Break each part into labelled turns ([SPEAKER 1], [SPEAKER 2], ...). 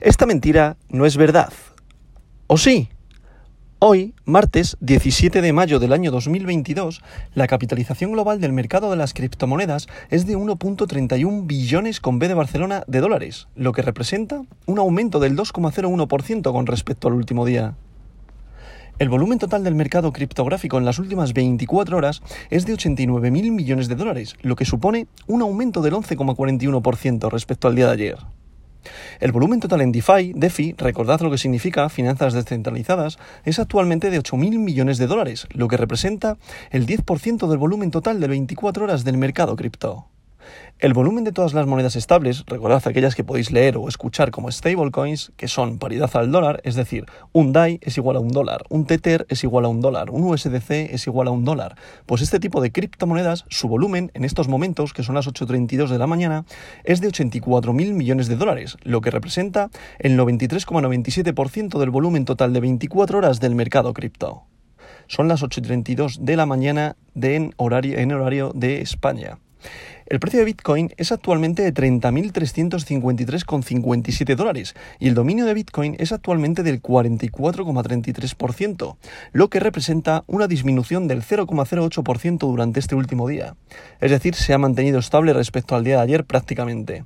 [SPEAKER 1] Esta mentira no es verdad. ¿O sí? Hoy, martes 17 de mayo del año 2022, la capitalización global del mercado de las criptomonedas es de 1.31 billones con B de Barcelona de dólares, lo que representa un aumento del 2,01% con respecto al último día. El volumen total del mercado criptográfico en las últimas 24 horas es de 89.000 millones de dólares, lo que supone un aumento del 11,41% respecto al día de ayer. El volumen total en DeFi, DeFi, recordad lo que significa finanzas descentralizadas, es actualmente de 8.000 millones de dólares, lo que representa el 10% del volumen total de 24 horas del mercado cripto. El volumen de todas las monedas estables, recordad aquellas que podéis leer o escuchar como stablecoins, que son paridad al dólar, es decir, un DAI es igual a un dólar, un Tether es igual a un dólar, un USDC es igual a un dólar. Pues este tipo de criptomonedas, su volumen en estos momentos, que son las 8.32 de la mañana, es de 84.000 millones de dólares, lo que representa el 93,97% del volumen total de 24 horas del mercado cripto. Son las 8.32 de la mañana en horario de España. El precio de Bitcoin es actualmente de 30.353,57 dólares y el dominio de Bitcoin es actualmente del 44,33%, lo que representa una disminución del 0,08% durante este último día. Es decir, se ha mantenido estable respecto al día de ayer prácticamente.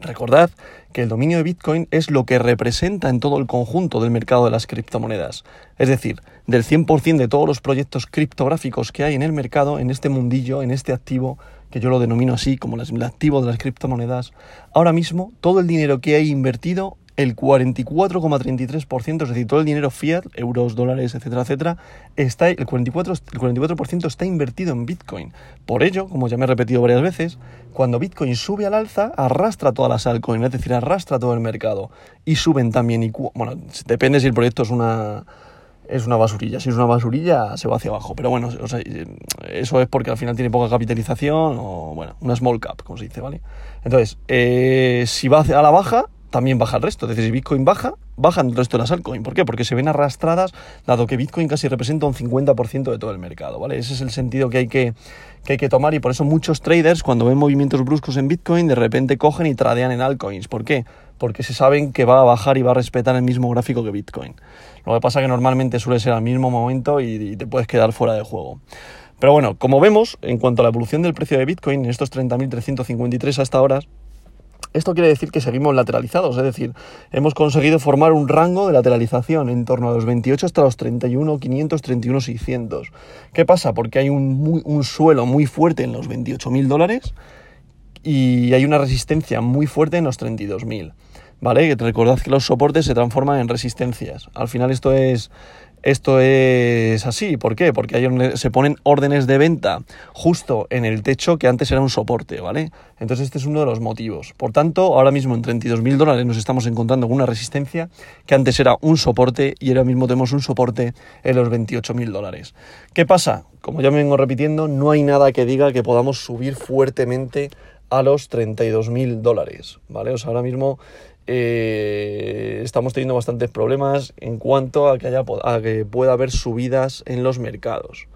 [SPEAKER 1] Recordad que el dominio de Bitcoin es lo que representa en todo el conjunto del mercado de las criptomonedas. Es decir, del 100% de todos los proyectos criptográficos que hay en el mercado, en este mundillo, en este activo, que yo lo denomino así como el activo de las criptomonedas, ahora mismo todo el dinero que hay invertido el 44,33%, es decir, todo el dinero fiat, euros, dólares, etcétera, etcétera, está, el 44%, el 44 está invertido en Bitcoin. Por ello, como ya me he repetido varias veces, cuando Bitcoin sube al alza, arrastra todas las altcoins, es decir, arrastra todo el mercado. Y suben también, y, bueno, depende si el proyecto es una es una basurilla. Si es una basurilla, se va hacia abajo. Pero bueno, eso es porque al final tiene poca capitalización o, bueno, una small cap, como se dice, ¿vale? Entonces, eh, si va a la baja, también baja el resto. Es decir, si Bitcoin baja, bajan el resto de las altcoins. ¿Por qué? Porque se ven arrastradas, dado que Bitcoin casi representa un 50% de todo el mercado, ¿vale? Ese es el sentido que hay que, que hay que tomar y por eso muchos traders, cuando ven movimientos bruscos en Bitcoin, de repente cogen y tradean en altcoins. ¿Por qué? Porque se saben que va a bajar y va a respetar el mismo gráfico que Bitcoin. Lo que pasa es que normalmente suele ser al mismo momento y te puedes quedar fuera de juego. Pero bueno, como vemos, en cuanto a la evolución del precio de Bitcoin en estos 30.353 hasta ahora, esto quiere decir que seguimos lateralizados, es decir, hemos conseguido formar un rango de lateralización en torno a los 28 hasta los 31.500, 31.600. ¿Qué pasa? Porque hay un, un suelo muy fuerte en los 28.000 dólares y hay una resistencia muy fuerte en los 32.000. ¿Vale? Recordad que los soportes se transforman en resistencias. Al final esto es esto es así, ¿por qué? Porque se ponen órdenes de venta justo en el techo que antes era un soporte, ¿vale? Entonces este es uno de los motivos. Por tanto, ahora mismo en 32.000 dólares nos estamos encontrando con una resistencia que antes era un soporte y ahora mismo tenemos un soporte en los 28.000 dólares. ¿Qué pasa? Como ya me vengo repitiendo, no hay nada que diga que podamos subir fuertemente a los 32.000 dólares, ¿vale? O sea, ahora mismo eh, estamos teniendo bastantes problemas en cuanto a que, haya, a que pueda haber subidas en los mercados.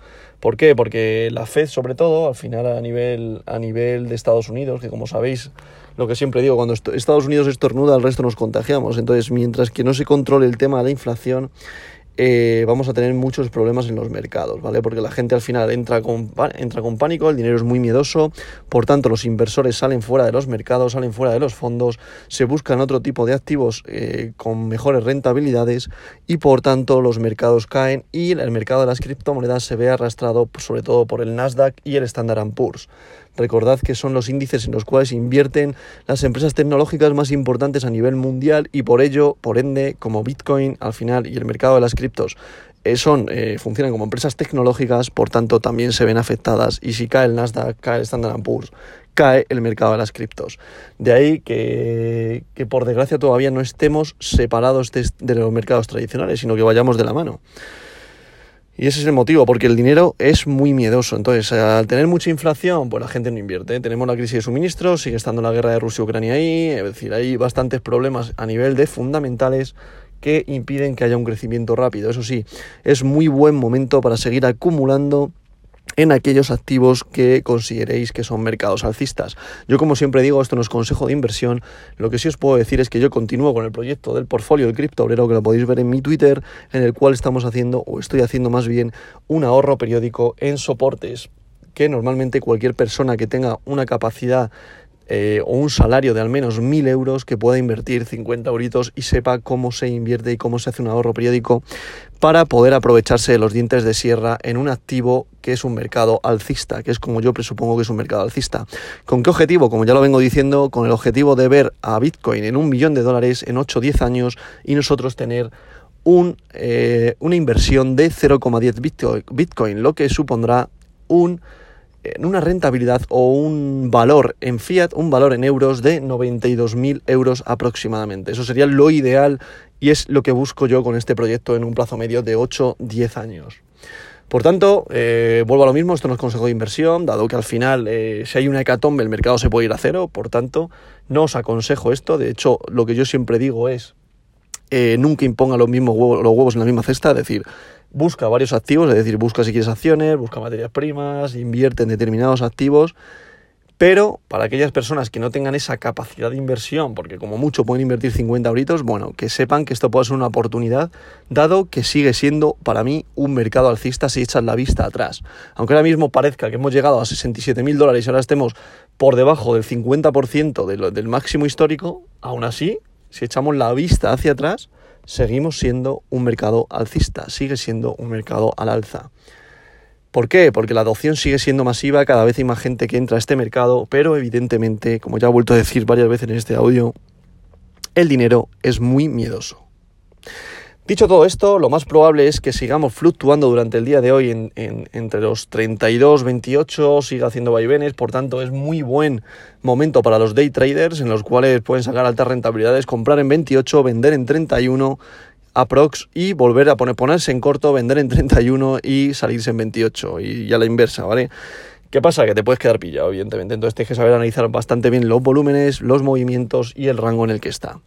[SPEAKER 1] ¿Por qué? Porque la Fed, sobre todo, al final a nivel, a nivel de Estados Unidos, que como sabéis, lo que siempre digo, cuando Estados Unidos estornuda, el resto nos contagiamos. Entonces, mientras que no se controle el tema de la inflación, eh, vamos a tener muchos problemas en los mercados, ¿vale? Porque la gente al final entra con, entra con pánico, el dinero es muy miedoso, por tanto los inversores salen fuera de los mercados, salen fuera de los fondos, se buscan otro tipo de activos eh, con mejores rentabilidades y por tanto los mercados caen y el mercado de las criptomonedas se ve arrastrado sobre todo por el Nasdaq y el Standard Poor's. Recordad que son los índices en los cuales invierten las empresas tecnológicas más importantes a nivel mundial y por ello, por ende, como Bitcoin al final y el mercado de las criptos eh, son, eh, funcionan como empresas tecnológicas, por tanto también se ven afectadas y si cae el Nasdaq, cae el Standard Poor's, cae el mercado de las criptos. De ahí que, que por desgracia todavía no estemos separados de los mercados tradicionales, sino que vayamos de la mano. Y ese es el motivo, porque el dinero es muy miedoso. Entonces, al tener mucha inflación, pues la gente no invierte. Tenemos la crisis de suministros, sigue estando la guerra de Rusia-Ucrania ahí, es decir, hay bastantes problemas a nivel de fundamentales que impiden que haya un crecimiento rápido. Eso sí, es muy buen momento para seguir acumulando en aquellos activos que consideréis que son mercados alcistas. Yo como siempre digo, esto no es consejo de inversión, lo que sí os puedo decir es que yo continúo con el proyecto del portfolio del cripto obrero que lo podéis ver en mi Twitter, en el cual estamos haciendo, o estoy haciendo más bien, un ahorro periódico en soportes que normalmente cualquier persona que tenga una capacidad eh, o un salario de al menos 1.000 euros que pueda invertir 50 euritos y sepa cómo se invierte y cómo se hace un ahorro periódico para poder aprovecharse de los dientes de sierra en un activo que es un mercado alcista, que es como yo presupongo que es un mercado alcista. ¿Con qué objetivo? Como ya lo vengo diciendo, con el objetivo de ver a Bitcoin en un millón de dólares en 8 o 10 años y nosotros tener un, eh, una inversión de 0,10 Bitcoin, lo que supondrá un una rentabilidad o un valor en fiat, un valor en euros de 92.000 euros aproximadamente. Eso sería lo ideal y es lo que busco yo con este proyecto en un plazo medio de 8-10 años. Por tanto, eh, vuelvo a lo mismo, esto no es consejo de inversión, dado que al final eh, si hay una hecatombe el mercado se puede ir a cero, por tanto, no os aconsejo esto, de hecho lo que yo siempre digo es eh, nunca imponga los mismos huevos, los huevos en la misma cesta, es decir, busca varios activos, es decir, busca si quieres acciones, busca materias primas, invierte en determinados activos, pero para aquellas personas que no tengan esa capacidad de inversión, porque como mucho pueden invertir 50 euritos, bueno, que sepan que esto puede ser una oportunidad, dado que sigue siendo para mí un mercado alcista si echas la vista atrás. Aunque ahora mismo parezca que hemos llegado a 67 mil dólares y ahora estemos por debajo del 50% del máximo histórico, aún así, si echamos la vista hacia atrás, seguimos siendo un mercado alcista, sigue siendo un mercado al alza. ¿Por qué? Porque la adopción sigue siendo masiva, cada vez hay más gente que entra a este mercado, pero evidentemente, como ya he vuelto a decir varias veces en este audio, el dinero es muy miedoso. Dicho todo esto, lo más probable es que sigamos fluctuando durante el día de hoy en, entre los 32, 28, siga haciendo vaivenes, por tanto es muy buen momento para los day traders en los cuales pueden sacar altas rentabilidades, comprar en 28, vender en 31 aprox y volver a poner, ponerse en corto, vender en 31 y salirse en 28 y ya la inversa, ¿vale? ¿Qué pasa? Que te puedes quedar pillado, evidentemente. Entonces tienes que saber analizar bastante bien los volúmenes, los movimientos y el rango en el que está.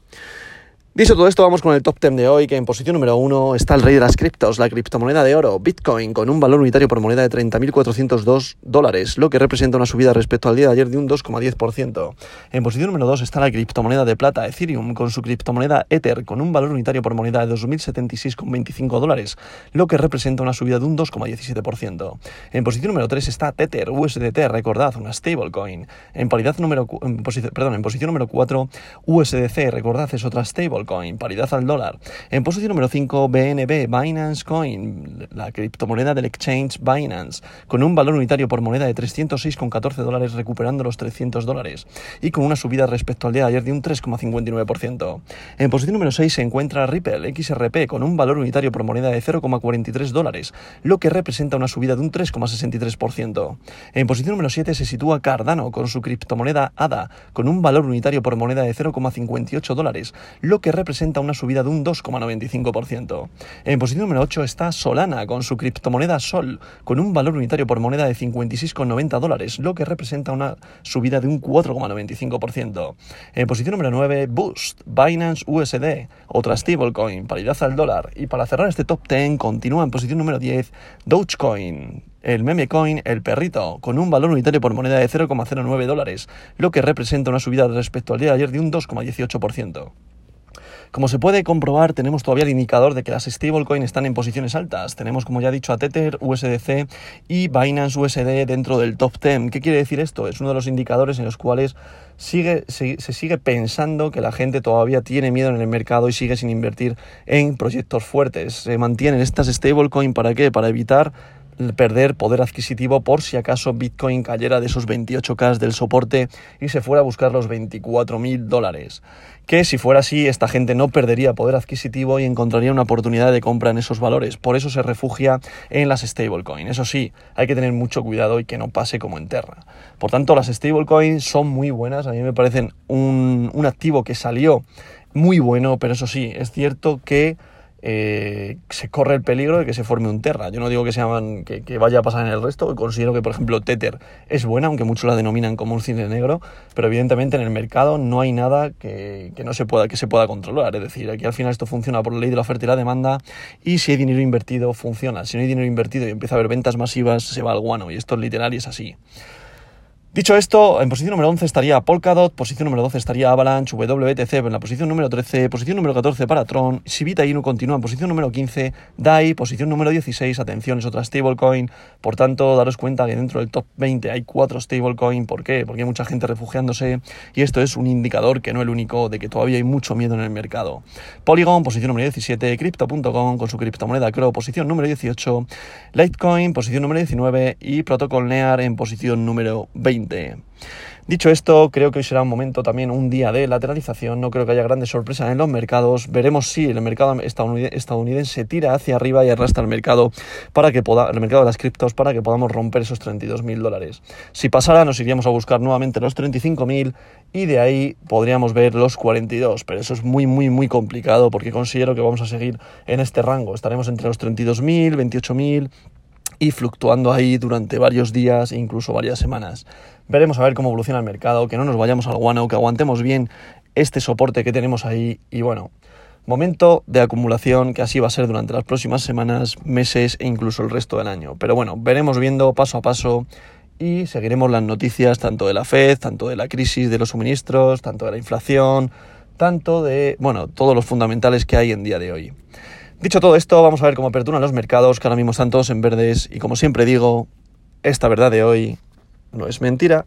[SPEAKER 1] Dicho todo esto, vamos con el top 10 de hoy, que en posición número 1 está el rey de las criptos, la criptomoneda de oro, Bitcoin, con un valor unitario por moneda de 30.402 dólares, lo que representa una subida respecto al día de ayer de un 2,10%. En posición número 2 está la criptomoneda de plata, Ethereum, con su criptomoneda Ether, con un valor unitario por moneda de 2.076,25 dólares, lo que representa una subida de un 2,17%. En posición número 3 está Tether, USDT, recordad, una stablecoin. En, en, perdón, en posición número 4, USDC, recordad, es otra stablecoin Coin, paridad al dólar. En posición número 5, BNB, Binance Coin, la criptomoneda del exchange Binance, con un valor unitario por moneda de 306,14 dólares, recuperando los 300 dólares, y con una subida respecto al día de ayer de un 3,59%. En posición número 6 se encuentra Ripple XRP, con un valor unitario por moneda de 0,43 dólares, lo que representa una subida de un 3,63%. En posición número 7 se sitúa Cardano, con su criptomoneda ADA, con un valor unitario por moneda de 0,58 dólares, lo que representa una subida de un 2,95%. En posición número 8 está Solana con su criptomoneda Sol, con un valor unitario por moneda de 56,90 dólares, lo que representa una subida de un 4,95%. En posición número 9, Boost, Binance USD, otra stablecoin, paridad al dólar. Y para cerrar este top 10, continúa en posición número 10, Dogecoin, el meme coin El Perrito, con un valor unitario por moneda de 0,09 dólares, lo que representa una subida respecto al día de ayer de un 2,18%. Como se puede comprobar, tenemos todavía el indicador de que las stablecoins están en posiciones altas. Tenemos, como ya he dicho, a Tether, USDC y Binance USD dentro del top 10. ¿Qué quiere decir esto? Es uno de los indicadores en los cuales sigue, se, se, sigue pensando que la gente todavía tiene miedo en el mercado y sigue sin invertir en proyectos fuertes. Se mantienen estas stablecoins para qué? Para evitar perder poder adquisitivo por si acaso Bitcoin cayera de esos 28K del soporte y se fuera a buscar los 24 mil dólares. Que si fuera así, esta gente no perdería poder adquisitivo y encontraría una oportunidad de compra en esos valores. Por eso se refugia en las stablecoins. Eso sí, hay que tener mucho cuidado y que no pase como en Terra. Por tanto, las stablecoins son muy buenas. A mí me parecen un, un activo que salió muy bueno, pero eso sí, es cierto que eh, se corre el peligro de que se forme un Terra. Yo no digo que, sean, que, que, vaya a pasar en el resto, considero que, por ejemplo, Tether es buena, aunque muchos la denominan como un cine negro, pero evidentemente en el mercado no hay nada que, no se pueda, que se pueda controlar. Es decir, aquí al final esto funciona por la ley de la oferta y la demanda, y si hay dinero invertido, funciona. Si no hay dinero invertido y empieza a haber ventas masivas, se va al guano, y esto es literal y es así. Dicho esto, en posición número 11 estaría Polkadot, posición número 12 estaría Avalanche, WTC en la posición número 13, posición número 14 para Tron, Sivita Inu continúa en posición número 15, DAI, posición número 16, atención, es otra stablecoin, por tanto, daros cuenta que dentro del top 20 hay cuatro stablecoin, ¿por qué? Porque hay mucha gente refugiándose y esto es un indicador que no el único de que todavía hay mucho miedo en el mercado. Polygon, posición número 17, Crypto.com con su criptomoneda Crow, posición número 18, Litecoin, posición número 19 y Protocol Near en posición número 20. Dicho esto, creo que hoy será un momento también, un día de lateralización. No creo que haya grandes sorpresas en los mercados. Veremos si el mercado estadounidense tira hacia arriba y arrastra el mercado para que el mercado de las criptos para que podamos romper esos 32.000 dólares. Si pasara, nos iríamos a buscar nuevamente los 35.000 y de ahí podríamos ver los 42. Pero eso es muy, muy, muy complicado porque considero que vamos a seguir en este rango. Estaremos entre los 32.000, 28.000 y fluctuando ahí durante varios días e incluso varias semanas. Veremos a ver cómo evoluciona el mercado, que no nos vayamos al guano, que aguantemos bien este soporte que tenemos ahí y bueno, momento de acumulación que así va a ser durante las próximas semanas, meses e incluso el resto del año. Pero bueno, veremos viendo paso a paso y seguiremos las noticias tanto de la Fed, tanto de la crisis de los suministros, tanto de la inflación, tanto de, bueno, todos los fundamentales que hay en día de hoy. Dicho todo esto, vamos a ver cómo aperturan los mercados, que ahora mismo están todos en verdes y como siempre digo, esta verdad de hoy no es mentira.